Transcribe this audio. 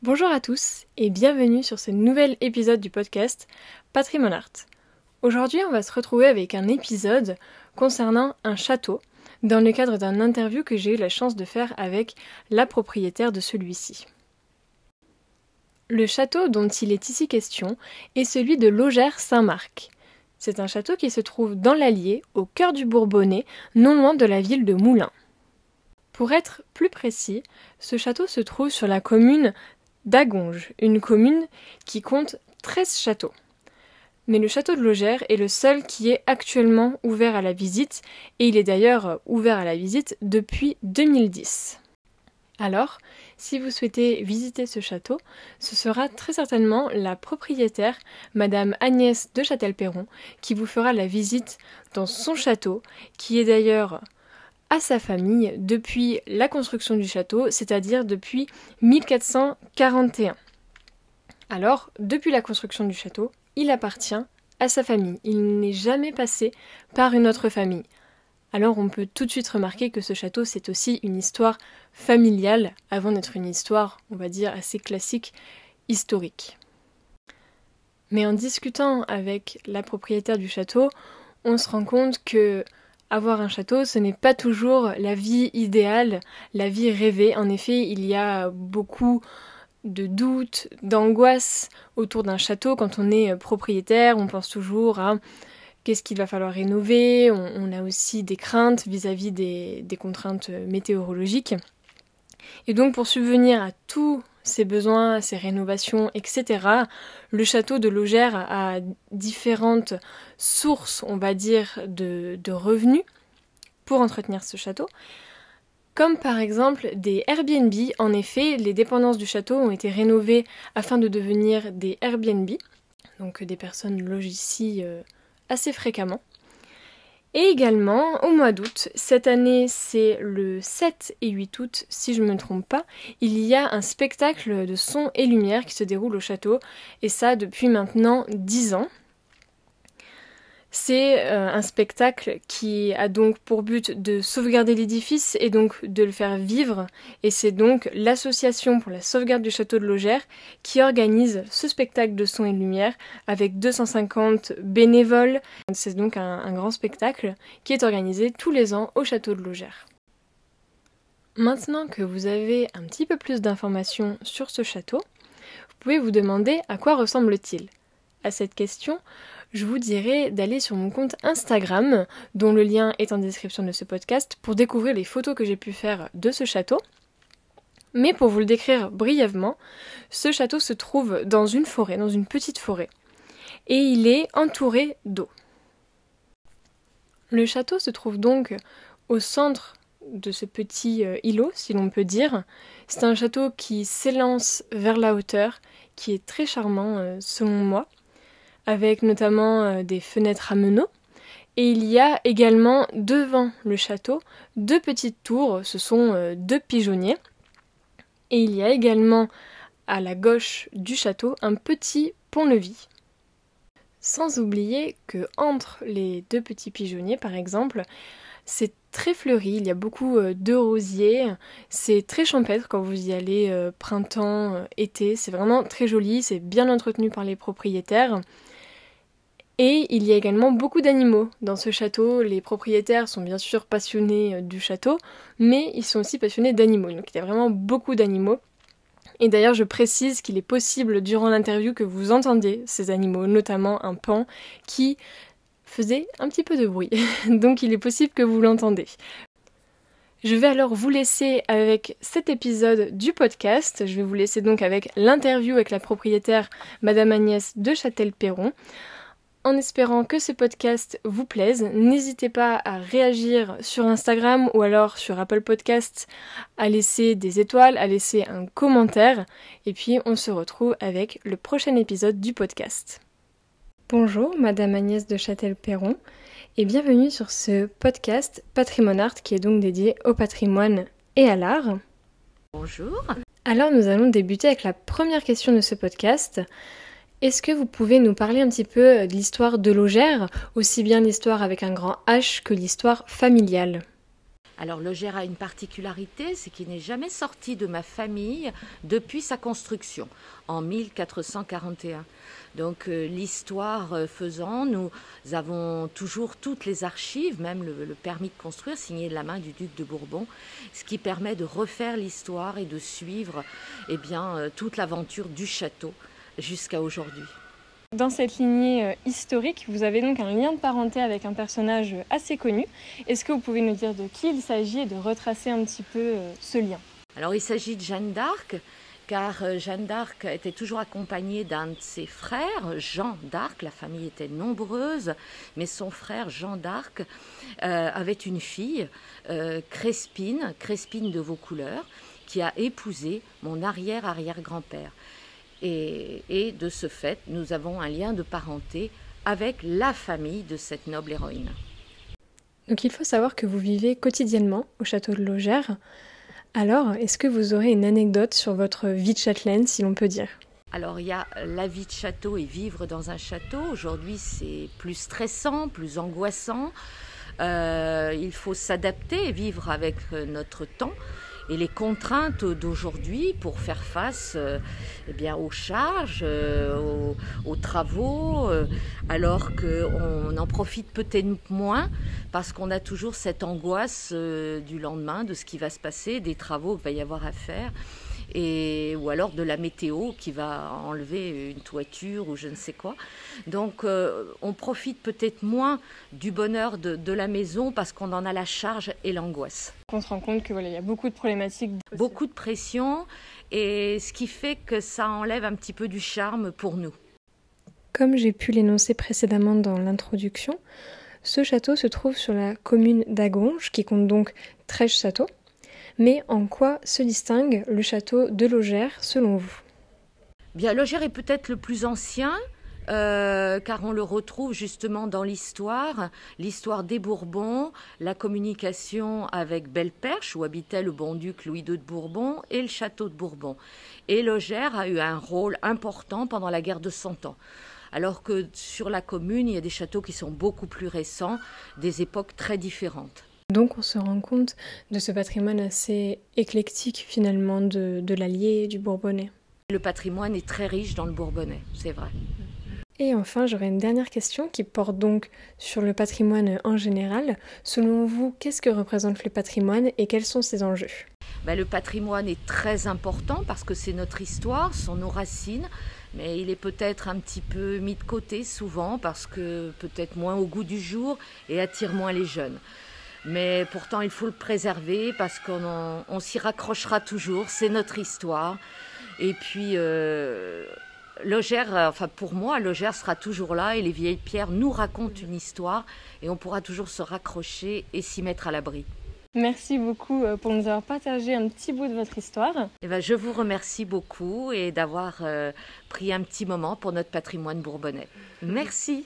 Bonjour à tous et bienvenue sur ce nouvel épisode du podcast Patrimoine Art. Aujourd'hui, on va se retrouver avec un épisode concernant un château dans le cadre d'un interview que j'ai eu la chance de faire avec la propriétaire de celui-ci. Le château dont il est ici question est celui de Logère-Saint-Marc. C'est un château qui se trouve dans l'Allier, au cœur du Bourbonnais, non loin de la ville de Moulins. Pour être plus précis, ce château se trouve sur la commune d'Agonge, une commune qui compte 13 châteaux. Mais le château de Logère est le seul qui est actuellement ouvert à la visite, et il est d'ailleurs ouvert à la visite depuis 2010. Alors, si vous souhaitez visiter ce château, ce sera très certainement la propriétaire, Madame Agnès de Châtel-Perron, qui vous fera la visite dans son château, qui est d'ailleurs à sa famille depuis la construction du château, c'est-à-dire depuis 1441. Alors, depuis la construction du château, il appartient à sa famille. Il n'est jamais passé par une autre famille. Alors on peut tout de suite remarquer que ce château, c'est aussi une histoire familiale, avant d'être une histoire, on va dire, assez classique, historique. Mais en discutant avec la propriétaire du château, on se rend compte que avoir un château, ce n'est pas toujours la vie idéale, la vie rêvée. En effet, il y a beaucoup de doutes, d'angoisse autour d'un château. Quand on est propriétaire, on pense toujours à qu'est-ce qu'il va falloir rénover. On, a aussi des craintes vis-à-vis des, contraintes météorologiques. Et donc pour subvenir à tous ses besoins, ses rénovations, etc. Le château de Logère a différentes sources, on va dire, de, revenus pour entretenir ce château. Comme par exemple des Airbnb, en effet, les dépendances du château ont été rénovées afin de devenir des Airbnb, donc des personnes logent ici euh, assez fréquemment. Et également, au mois d'août, cette année c'est le 7 et 8 août si je ne me trompe pas, il y a un spectacle de son et lumière qui se déroule au château, et ça depuis maintenant 10 ans. C'est euh, un spectacle qui a donc pour but de sauvegarder l'édifice et donc de le faire vivre. Et c'est donc l'association pour la sauvegarde du château de Logère qui organise ce spectacle de son et lumière avec 250 bénévoles. C'est donc un, un grand spectacle qui est organisé tous les ans au château de Logère. Maintenant que vous avez un petit peu plus d'informations sur ce château, vous pouvez vous demander à quoi ressemble-t-il. À cette question, je vous dirais d'aller sur mon compte Instagram, dont le lien est en description de ce podcast, pour découvrir les photos que j'ai pu faire de ce château. Mais pour vous le décrire brièvement, ce château se trouve dans une forêt, dans une petite forêt, et il est entouré d'eau. Le château se trouve donc au centre de ce petit euh, îlot, si l'on peut dire. C'est un château qui s'élance vers la hauteur, qui est très charmant euh, selon moi avec notamment euh, des fenêtres à meneaux. Et il y a également devant le château deux petites tours, ce sont euh, deux pigeonniers. Et il y a également à la gauche du château un petit pont-levis. Sans oublier que entre les deux petits pigeonniers, par exemple, c'est très fleuri, il y a beaucoup euh, de rosiers, c'est très champêtre quand vous y allez printemps, été, c'est vraiment très joli, c'est bien entretenu par les propriétaires. Et il y a également beaucoup d'animaux dans ce château. Les propriétaires sont bien sûr passionnés euh, du château, mais ils sont aussi passionnés d'animaux. Donc il y a vraiment beaucoup d'animaux. Et d'ailleurs, je précise qu'il est possible durant l'interview que vous entendiez ces animaux, notamment un pan qui faisait un petit peu de bruit. Donc il est possible que vous l'entendez. Je vais alors vous laisser avec cet épisode du podcast. Je vais vous laisser donc avec l'interview avec la propriétaire Madame Agnès de Châtel-Perron. En espérant que ce podcast vous plaise, n'hésitez pas à réagir sur Instagram ou alors sur Apple Podcasts, à laisser des étoiles, à laisser un commentaire, et puis on se retrouve avec le prochain épisode du podcast. Bonjour, Madame Agnès de Châtel-Perron, et bienvenue sur ce podcast Patrimoine Art qui est donc dédié au patrimoine et à l'art. Bonjour. Alors nous allons débuter avec la première question de ce podcast. Est-ce que vous pouvez nous parler un petit peu de l'histoire de Logère, aussi bien l'histoire avec un grand H que l'histoire familiale? Alors Logère a une particularité, c'est qu'il n'est jamais sorti de ma famille depuis sa construction en 1441. Donc euh, l'histoire euh, faisant, nous avons toujours toutes les archives, même le, permis de construire signé de la main du duc de Bourbon, ce qui permet de refaire l'histoire et de suivre eh euh, toute l'aventure du château jusqu'à aujourd'hui. Dans cette lignée historique, vous avez donc un lien de parenté avec un personnage assez connu. Est-ce que vous pouvez nous dire de qui il s'agit et de retracer un petit peu ce lien? Alors il s'agit de Jeanne d'Arc, car euh, Jeanne d'Arc était toujours accompagnée d'un de ses frères, Jean d'Arc. La famille était nombreuse, mais son frère Jean d'Arc euh, avait une fille, euh, Crespine, Crespine de Vaucouleurs, qui a épousé mon arrière-arrière-grand-père. Et, et de ce fait, nous avons un lien de parenté avec la famille de cette noble héroïne. Donc il faut savoir que vous vivez quotidiennement au château de Logère. Alors, est-ce que vous aurez une anecdote sur votre vie de châtelaine, si l'on peut dire? Alors il y a la vie de château et vivre dans un château. Aujourd'hui c'est plus stressant, plus angoissant. Euh, il faut s'adapter et vivre avec euh, notre temps et les contraintes d'aujourd'hui pour faire face euh, eh bien, aux charges, aux, aux, travaux, alors qu'on en profite peut-être moins parce qu'on a toujours cette angoisse du lendemain, de ce qui va se passer, des travaux qu'il va y avoir à faire et, ou alors de la météo qui va enlever une toiture ou je ne sais quoi. Donc euh, on profite peut-être moins du bonheur de, la maison parce qu'on en a la charge et l'angoisse. On se rend compte que voilà, il y a beaucoup de problématiques. Beaucoup de pression et ce qui fait que ça enlève un petit peu du charme pour nous. Comme j'ai pu l'énoncer précédemment dans l'introduction, ce château se trouve sur la commune d'Agonge, qui compte donc 13 châteaux. Mais en quoi se distingue le château de Logère selon vous? Bien, Logère est peut-être le plus ancien, euh, car on le retrouve justement dans l'histoire, l'histoire des Bourbons, la communication avec Belle-Perche, où habitait le bon-duc Louis II de Bourbon, et le château de Bourbon. Et Logère a eu un rôle important pendant la guerre de Cent Ans. Alors que sur la commune, il y a des châteaux qui sont beaucoup plus récents, des époques très différentes. Donc on se rend compte de ce patrimoine assez éclectique finalement de, l'Allier et du Bourbonnais. Le patrimoine est très riche dans le Bourbonnais, c'est vrai. Et enfin, j'aurais une dernière question qui porte donc sur le patrimoine en général. Selon vous, qu'est-ce que représente le patrimoine et quels sont ses enjeux? Ben, Le patrimoine est très important parce que c'est notre histoire, sont nos racines, mais il est peut-être un petit peu mis de côté souvent parce que peut-être moins au goût du jour et attire moins les jeunes. Mais pourtant, il faut le préserver parce qu'on s'y raccrochera toujours. C'est notre histoire. Et puis, euh, Logère, enfin pour moi, Logère sera toujours là et les vieilles pierres nous racontent une histoire et on pourra toujours se raccrocher et s'y mettre à l'abri. Merci beaucoup euh, pour nous avoir partagé un petit bout de votre histoire. Et eh ben, je vous remercie beaucoup et d'avoir euh, pris un petit moment pour notre patrimoine bourbonnais. Merci.